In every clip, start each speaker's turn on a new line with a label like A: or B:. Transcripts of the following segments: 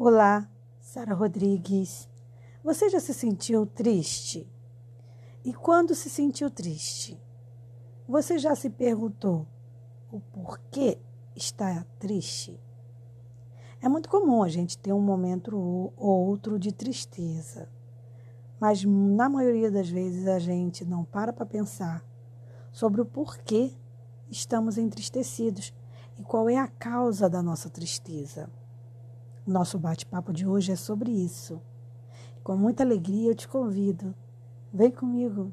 A: Olá, Sara Rodrigues. Você já se sentiu triste? E quando se sentiu triste? Você já se perguntou o porquê está triste? É muito comum a gente ter um momento ou outro de tristeza, mas na maioria das vezes a gente não para para pensar sobre o porquê estamos entristecidos e qual é a causa da nossa tristeza. Nosso bate-papo de hoje é sobre isso. Com muita alegria eu te convido. Vem comigo.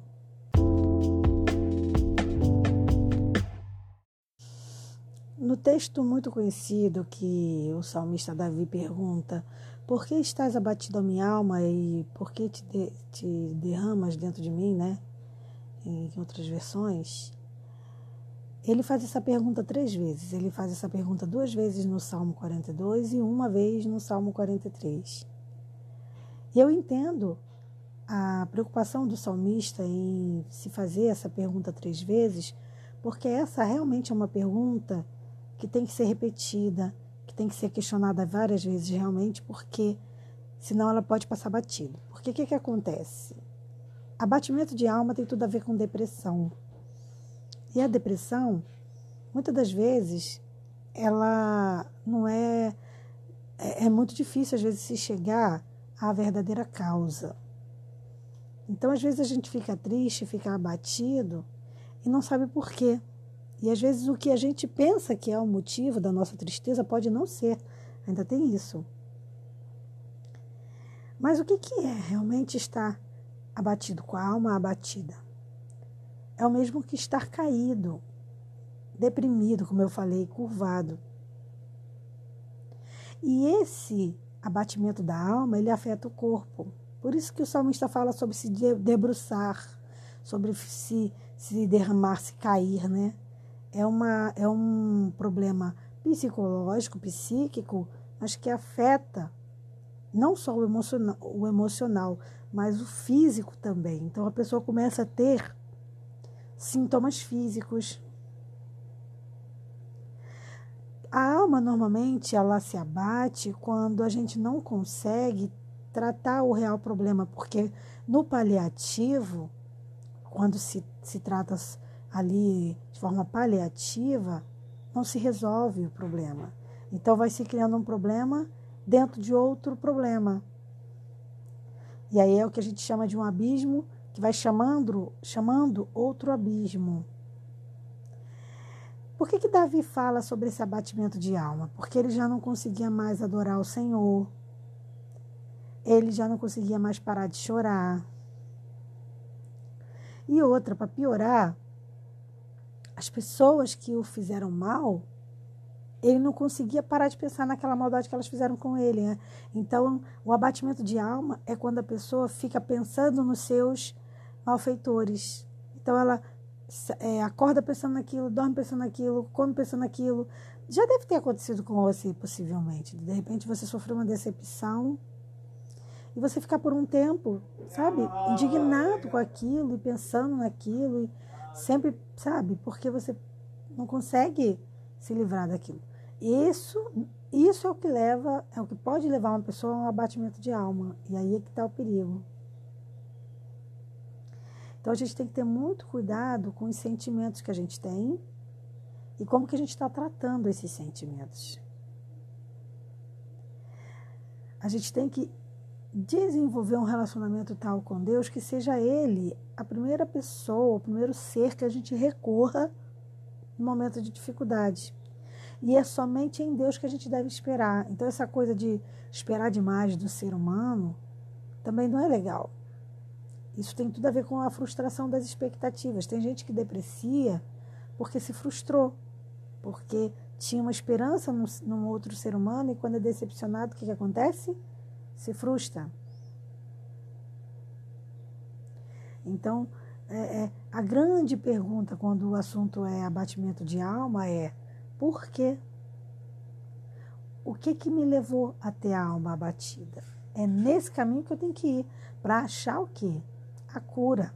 A: No texto muito conhecido que o salmista Davi pergunta: Por que estás abatido a minha alma e por que te, de, te derramas dentro de mim, né? Em outras versões, ele faz essa pergunta três vezes. Ele faz essa pergunta duas vezes no Salmo 42 e uma vez no Salmo 43. E eu entendo a preocupação do salmista em se fazer essa pergunta três vezes, porque essa realmente é uma pergunta que tem que ser repetida, que tem que ser questionada várias vezes realmente, porque senão ela pode passar batido. Porque o que, que acontece? Abatimento de alma tem tudo a ver com depressão. E a depressão, muitas das vezes, ela não é, é. É muito difícil, às vezes, se chegar à verdadeira causa. Então, às vezes, a gente fica triste, fica abatido e não sabe por quê. E às vezes o que a gente pensa que é o motivo da nossa tristeza pode não ser. Ainda tem isso. Mas o que, que é realmente estar abatido, com a alma abatida? É o mesmo que estar caído, deprimido, como eu falei, curvado. E esse abatimento da alma, ele afeta o corpo. Por isso que o salmista fala sobre se debruçar, sobre se, se derramar, se cair, né? É, uma, é um problema psicológico, psíquico, mas que afeta não só o emocional, o emocional, mas o físico também. Então a pessoa começa a ter sintomas físicos. A alma normalmente ela se abate quando a gente não consegue tratar o real problema, porque no paliativo, quando se, se trata ali de forma paliativa, não se resolve o problema. Então vai se criando um problema dentro de outro problema. E aí é o que a gente chama de um abismo que vai chamando, chamando outro abismo. Por que, que Davi fala sobre esse abatimento de alma? Porque ele já não conseguia mais adorar o Senhor, ele já não conseguia mais parar de chorar. E outra, para piorar, as pessoas que o fizeram mal ele não conseguia parar de pensar naquela maldade que elas fizeram com ele. Né? Então, o abatimento de alma é quando a pessoa fica pensando nos seus malfeitores. Então ela é, acorda pensando naquilo, dorme pensando naquilo, come pensando naquilo. Já deve ter acontecido com você, possivelmente. De repente você sofreu uma decepção e você ficar por um tempo, sabe, indignado com aquilo e pensando naquilo e sempre, sabe, porque você não consegue se livrar daquilo. Isso, isso é o que leva, é o que pode levar uma pessoa a um abatimento de alma. E aí é que está o perigo. Então a gente tem que ter muito cuidado com os sentimentos que a gente tem e como que a gente está tratando esses sentimentos. A gente tem que desenvolver um relacionamento tal com Deus que seja Ele a primeira pessoa, o primeiro ser que a gente recorra no momento de dificuldade. E é somente em Deus que a gente deve esperar. Então, essa coisa de esperar demais do ser humano também não é legal. Isso tem tudo a ver com a frustração das expectativas. Tem gente que deprecia porque se frustrou, porque tinha uma esperança num, num outro ser humano e quando é decepcionado, o que, que acontece? Se frustra. Então, é, é, a grande pergunta quando o assunto é abatimento de alma é por quê? O que, que me levou a ter a alma abatida? É nesse caminho que eu tenho que ir para achar o quê? A cura.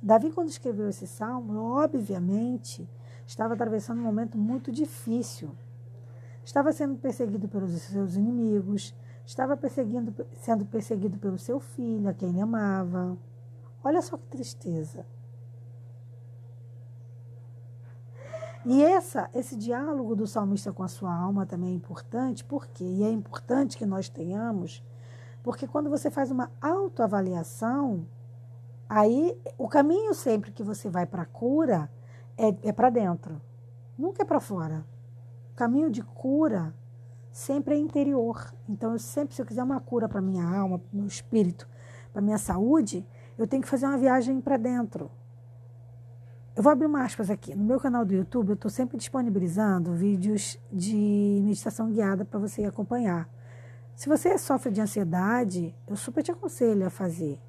A: Davi, quando escreveu esse salmo, obviamente estava atravessando um momento muito difícil. estava sendo perseguido pelos seus inimigos, estava perseguindo, sendo perseguido pelo seu filho, a quem ele amava. Olha só que tristeza. E essa, esse diálogo do salmista com a sua alma também é importante, por quê? E é importante que nós tenhamos, porque quando você faz uma autoavaliação, aí o caminho sempre que você vai para a cura é, é para dentro, nunca é para fora. O caminho de cura sempre é interior. Então, eu sempre, se eu quiser uma cura para minha alma, para meu espírito, para minha saúde, eu tenho que fazer uma viagem para dentro. Eu vou abrir uma aspas aqui. No meu canal do YouTube, eu estou sempre disponibilizando vídeos de meditação guiada para você acompanhar. Se você sofre de ansiedade, eu super te aconselho a fazer,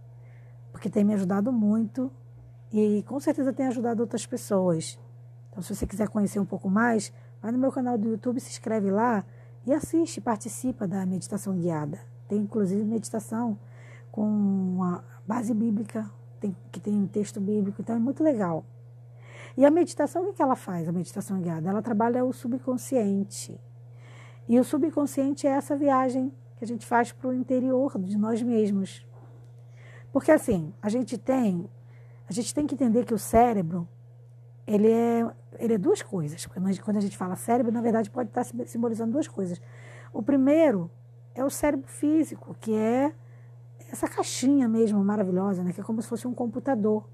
A: porque tem me ajudado muito e com certeza tem ajudado outras pessoas. Então, se você quiser conhecer um pouco mais, vai no meu canal do YouTube, se inscreve lá e assiste, participa da meditação guiada. Tem inclusive meditação com a base bíblica, tem, que tem um texto bíblico, então é muito legal. E a meditação, o que ela faz, a meditação guiada? Ela trabalha o subconsciente. E o subconsciente é essa viagem que a gente faz para o interior de nós mesmos. Porque assim, a gente tem, a gente tem que entender que o cérebro, ele é, ele é duas coisas. Quando a gente fala cérebro, na verdade pode estar simbolizando duas coisas. O primeiro é o cérebro físico, que é essa caixinha mesmo maravilhosa, né? que é como se fosse um computador,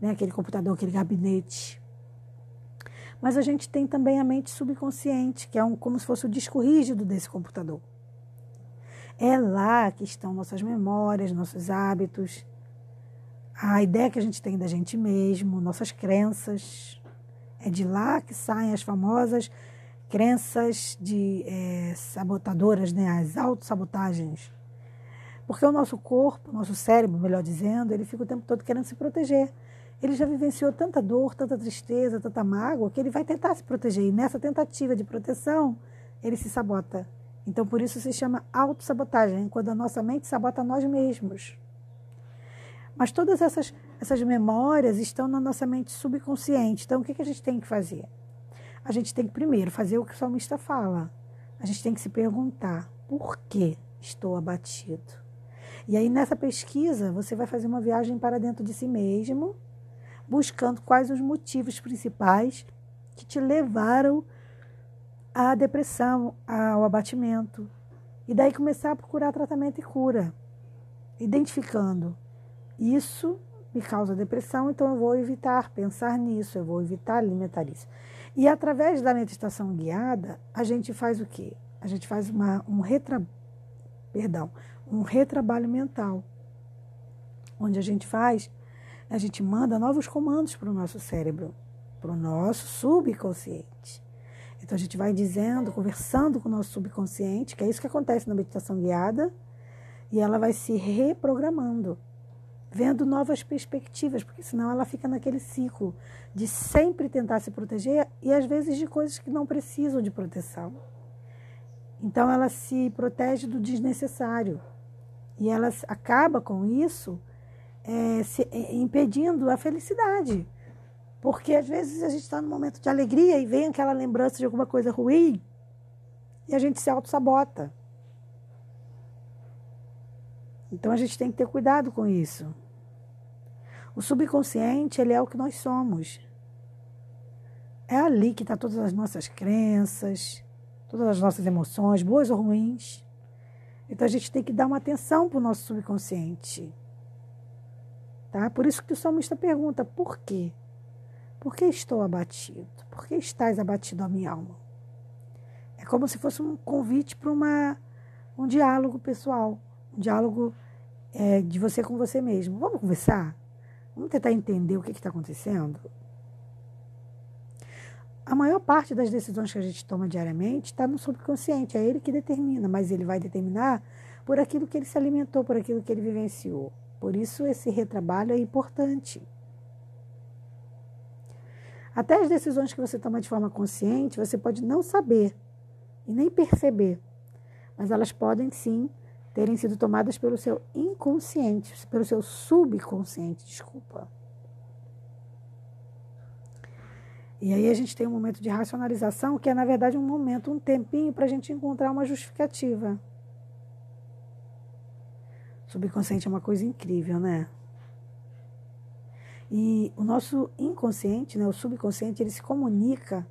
A: né? aquele computador, aquele gabinete. Mas a gente tem também a mente subconsciente, que é um, como se fosse o disco rígido desse computador. É lá que estão nossas memórias, nossos hábitos, a ideia que a gente tem da gente mesmo, nossas crenças. É de lá que saem as famosas crenças de é, sabotadoras, né? as autossabotagens. Porque o nosso corpo, nosso cérebro, melhor dizendo, ele fica o tempo todo querendo se proteger. Ele já vivenciou tanta dor, tanta tristeza, tanta mágoa, que ele vai tentar se proteger. E nessa tentativa de proteção, ele se sabota. Então, por isso se chama autossabotagem, quando a nossa mente sabota nós mesmos. Mas todas essas, essas memórias estão na nossa mente subconsciente. Então, o que, que a gente tem que fazer? A gente tem que, primeiro, fazer o que o salmista fala. A gente tem que se perguntar: por que estou abatido? E aí, nessa pesquisa, você vai fazer uma viagem para dentro de si mesmo, buscando quais os motivos principais que te levaram à depressão, ao abatimento. E daí começar a procurar tratamento e cura, identificando isso me causa depressão, então eu vou evitar pensar nisso, eu vou evitar alimentar isso. E através da meditação guiada, a gente faz o quê? A gente faz uma, um retra, perdão, um retrabalho mental, onde a gente faz, a gente manda novos comandos para o nosso cérebro, para o nosso subconsciente. Então a gente vai dizendo, conversando com o nosso subconsciente, que é isso que acontece na meditação guiada, e ela vai se reprogramando, vendo novas perspectivas, porque senão ela fica naquele ciclo de sempre tentar se proteger e às vezes de coisas que não precisam de proteção. Então ela se protege do desnecessário. E ela acaba com isso é, se, é, impedindo a felicidade. Porque às vezes a gente está num momento de alegria e vem aquela lembrança de alguma coisa ruim e a gente se auto-sabota. Então a gente tem que ter cuidado com isso. O subconsciente, ele é o que nós somos. É ali que está todas as nossas crenças, todas as nossas emoções, boas ou ruins. Então a gente tem que dar uma atenção para o nosso subconsciente. Tá? Por isso que o salmista pergunta: por quê? Por que estou abatido? Por que estás abatido a minha alma? É como se fosse um convite para uma, um diálogo pessoal, um diálogo é, de você com você mesmo. Vamos conversar? Vamos tentar entender o que está acontecendo? a maior parte das decisões que a gente toma diariamente está no subconsciente, é ele que determina, mas ele vai determinar por aquilo que ele se alimentou, por aquilo que ele vivenciou. Por isso, esse retrabalho é importante. Até as decisões que você toma de forma consciente, você pode não saber e nem perceber, mas elas podem sim terem sido tomadas pelo seu inconsciente, pelo seu subconsciente, desculpa. E aí a gente tem um momento de racionalização, que é, na verdade, um momento, um tempinho para a gente encontrar uma justificativa. Subconsciente é uma coisa incrível, né? E o nosso inconsciente, né, o subconsciente, ele se comunica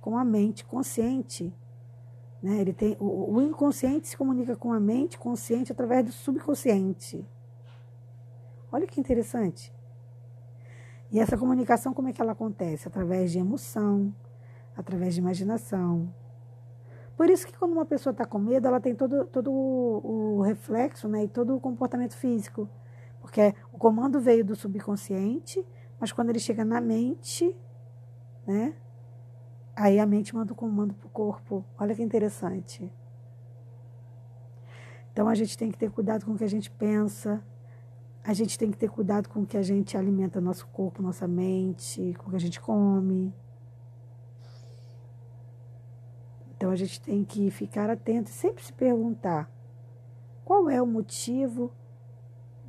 A: com a mente consciente. Né? Ele tem, o, o inconsciente se comunica com a mente consciente através do subconsciente. Olha que interessante. E essa comunicação, como é que ela acontece? Através de emoção, através de imaginação. Por isso que quando uma pessoa está com medo, ela tem todo, todo o, reflexo né, e todo o comportamento físico. Porque o comando veio do subconsciente, mas quando ele chega na mente, né? Aí a mente manda o comando para o corpo. Olha que interessante. Então a gente tem que ter cuidado com o que a gente pensa, a gente tem que ter cuidado com o que a gente alimenta nosso corpo, nossa mente, com o que a gente come. Então a gente tem que ficar atento e sempre se perguntar: qual é o motivo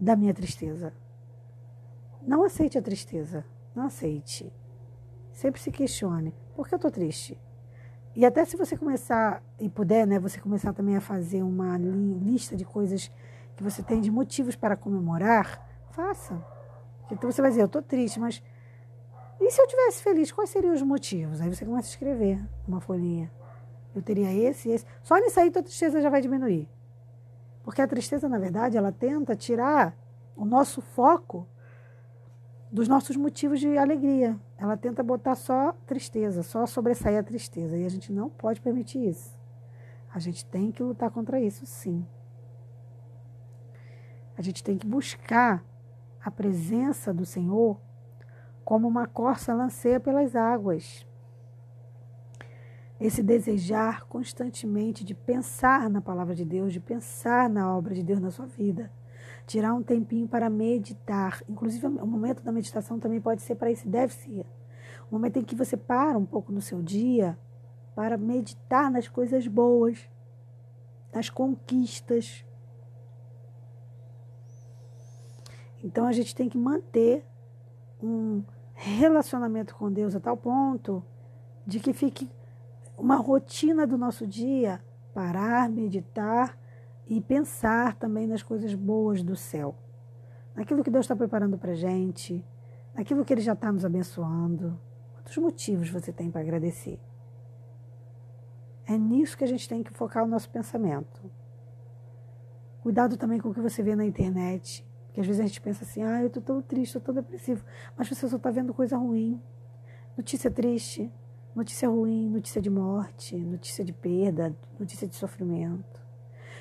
A: da minha tristeza? Não aceite a tristeza, não aceite. Sempre se questione: por que eu estou triste? E até se você começar, e puder, né, você começar também a fazer uma lista de coisas que você tem de motivos para comemorar, faça. Então você vai dizer, eu estou triste, mas e se eu tivesse feliz, quais seriam os motivos? Aí você começa a escrever uma folhinha. Eu teria esse e esse. Só nisso aí tua tristeza já vai diminuir. Porque a tristeza, na verdade, ela tenta tirar o nosso foco dos nossos motivos de alegria. Ela tenta botar só tristeza, só sobressair a tristeza. E a gente não pode permitir isso. A gente tem que lutar contra isso, sim. A gente tem que buscar a presença do Senhor como uma corça lanceia pelas águas. Esse desejar constantemente de pensar na palavra de Deus, de pensar na obra de Deus na sua vida. Tirar um tempinho para meditar. Inclusive, o momento da meditação também pode ser para isso, deve ser. O momento em que você para um pouco no seu dia para meditar nas coisas boas, nas conquistas, Então a gente tem que manter um relacionamento com Deus a tal ponto de que fique uma rotina do nosso dia parar, meditar e pensar também nas coisas boas do céu, naquilo que Deus está preparando para gente, naquilo que Ele já está nos abençoando. Quantos motivos você tem para agradecer? É nisso que a gente tem que focar o nosso pensamento. Cuidado também com o que você vê na internet. Que às vezes a gente pensa assim, ah, eu tô tão triste, eu tô depressivo. Mas você só está vendo coisa ruim. Notícia triste, notícia ruim, notícia de morte, notícia de perda, notícia de sofrimento.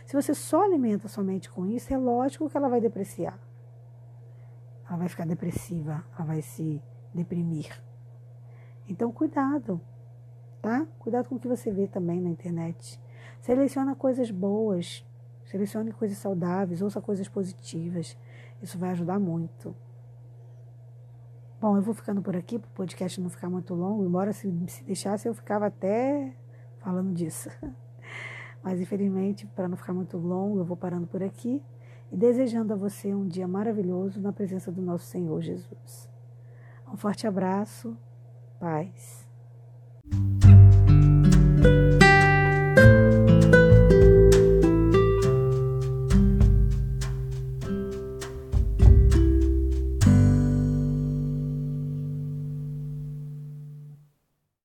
A: Se você só alimenta sua mente com isso, é lógico que ela vai depreciar. Ela vai ficar depressiva, ela vai se deprimir. Então, cuidado, tá? Cuidado com o que você vê também na internet. Seleciona coisas boas, selecione coisas saudáveis, ouça coisas positivas. Isso vai ajudar muito. Bom, eu vou ficando por aqui para o podcast não ficar muito longo, embora se, se deixasse eu ficava até falando disso. Mas infelizmente, para não ficar muito longo, eu vou parando por aqui e desejando a você um dia maravilhoso na presença do nosso Senhor Jesus. Um forte abraço, paz.